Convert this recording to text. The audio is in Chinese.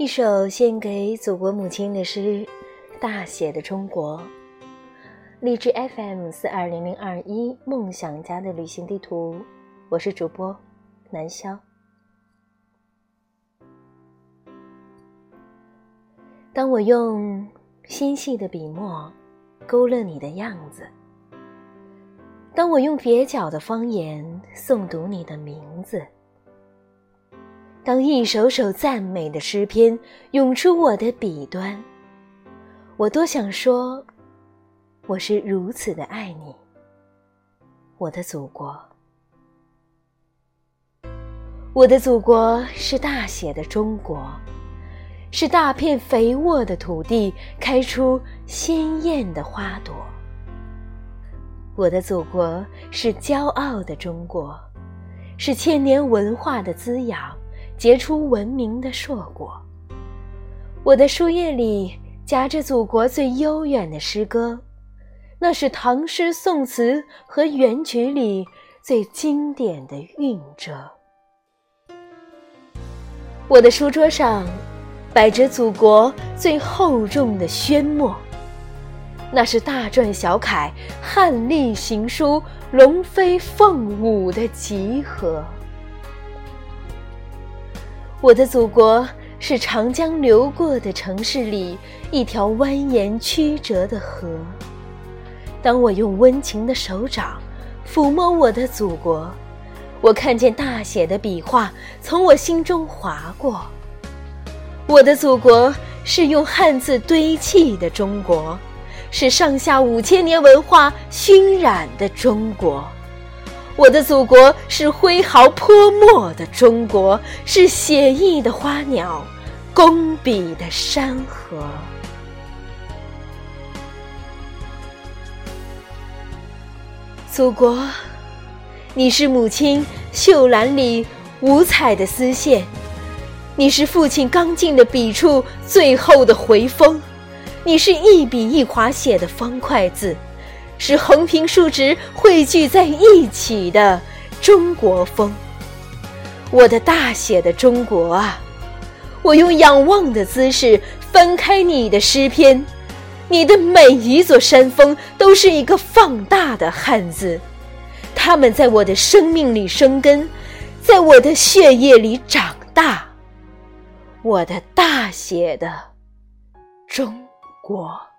一首献给祖国母亲的诗，《大写的中国》。荔枝 FM 四二零零二一，梦想家的旅行地图，我是主播南萧。当我用纤细的笔墨勾勒你的样子，当我用蹩脚的方言诵读你的名字。当一首首赞美的诗篇涌出我的笔端，我多想说，我是如此的爱你，我的祖国。我的祖国是大写的中国，是大片肥沃的土地开出鲜艳的花朵。我的祖国是骄傲的中国，是千年文化的滋养。结出文明的硕果。我的书页里夹着祖国最悠远的诗歌，那是唐诗宋词和元曲里最经典的韵辙。我的书桌上摆着祖国最厚重的宣墨，那是大篆小楷、汉隶行书、龙飞凤舞的集合。我的祖国是长江流过的城市里一条蜿蜒曲折的河。当我用温情的手掌抚摸我的祖国，我看见大写的笔画从我心中划过。我的祖国是用汉字堆砌的中国，是上下五千年文化熏染的中国。我的祖国是挥毫泼墨的中国，是写意的花鸟，工笔的山河。祖国，你是母亲绣篮里五彩的丝线，你是父亲刚劲的笔触最后的回风，你是一笔一划写的方块字。是横平竖直汇聚在一起的中国风，我的大写的中国啊！我用仰望的姿势翻开你的诗篇，你的每一座山峰都是一个放大的汉字，他们在我的生命里生根，在我的血液里长大。我的大写的中国。